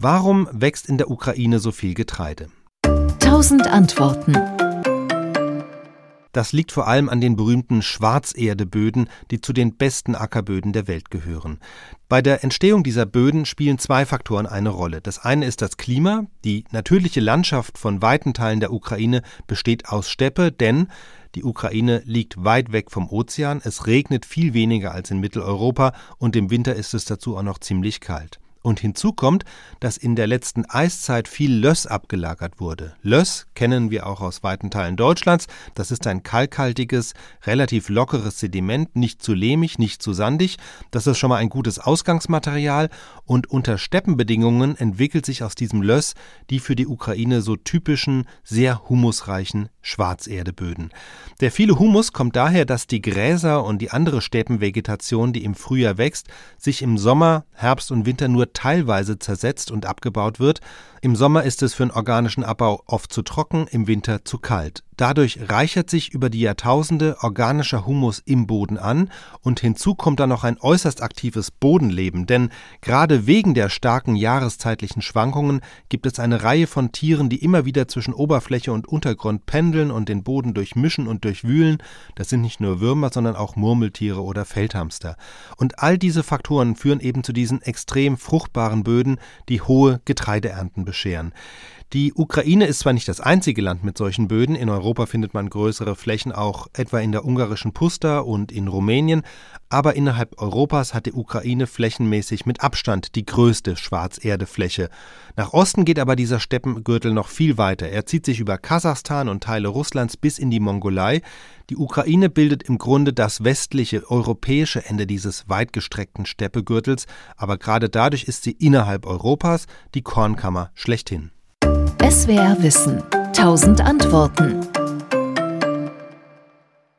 Warum wächst in der Ukraine so viel Getreide? Tausend Antworten. Das liegt vor allem an den berühmten Schwarzerdeböden, die zu den besten Ackerböden der Welt gehören. Bei der Entstehung dieser Böden spielen zwei Faktoren eine Rolle. Das eine ist das Klima. Die natürliche Landschaft von weiten Teilen der Ukraine besteht aus Steppe, denn die Ukraine liegt weit weg vom Ozean, es regnet viel weniger als in Mitteleuropa und im Winter ist es dazu auch noch ziemlich kalt. Und hinzu kommt, dass in der letzten Eiszeit viel Löss abgelagert wurde. Löss kennen wir auch aus weiten Teilen Deutschlands. Das ist ein kalkhaltiges, relativ lockeres Sediment, nicht zu lehmig, nicht zu sandig. Das ist schon mal ein gutes Ausgangsmaterial. Und unter Steppenbedingungen entwickelt sich aus diesem Löss die für die Ukraine so typischen, sehr humusreichen Schwarzerdeböden. Der viele Humus kommt daher, dass die Gräser und die andere Steppenvegetation, die im Frühjahr wächst, sich im Sommer, Herbst und Winter nur teilweise zersetzt und abgebaut wird. Im Sommer ist es für den organischen Abbau oft zu trocken, im Winter zu kalt. Dadurch reichert sich über die Jahrtausende organischer Humus im Boden an und hinzu kommt dann noch ein äußerst aktives Bodenleben, denn gerade wegen der starken jahreszeitlichen Schwankungen gibt es eine Reihe von Tieren, die immer wieder zwischen Oberfläche und Untergrund pendeln und den Boden durchmischen und durchwühlen. Das sind nicht nur Würmer, sondern auch Murmeltiere oder Feldhamster. Und all diese Faktoren führen eben zu diesen extrem fruchtbaren Böden, die hohe Getreideernten bescheren. Die Ukraine ist zwar nicht das einzige Land mit solchen Böden, in Europa findet man größere Flächen auch etwa in der ungarischen Pusta und in Rumänien, aber innerhalb Europas hat die Ukraine flächenmäßig mit Abstand die größte Schwarzerdefläche. Nach Osten geht aber dieser Steppengürtel noch viel weiter. Er zieht sich über Kasachstan und Teile Russlands bis in die Mongolei. Die Ukraine bildet im Grunde das westliche europäische Ende dieses weitgestreckten Steppegürtels, aber gerade dadurch ist sie innerhalb Europas die Kornkammer schlechthin. SWR Wissen. Tausend Antworten.